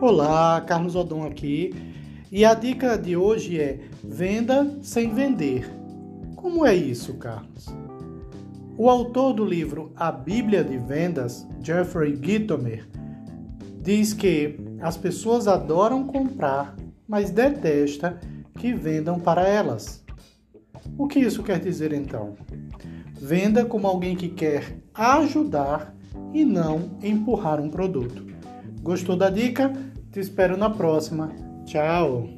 Olá, Carlos Odon aqui. E a dica de hoje é venda sem vender. Como é isso, Carlos? O autor do livro A Bíblia de Vendas, Jeffrey Gitomer, diz que as pessoas adoram comprar, mas detesta que vendam para elas. O que isso quer dizer então? Venda como alguém que quer ajudar e não empurrar um produto. Gostou da dica? Te espero na próxima. Tchau!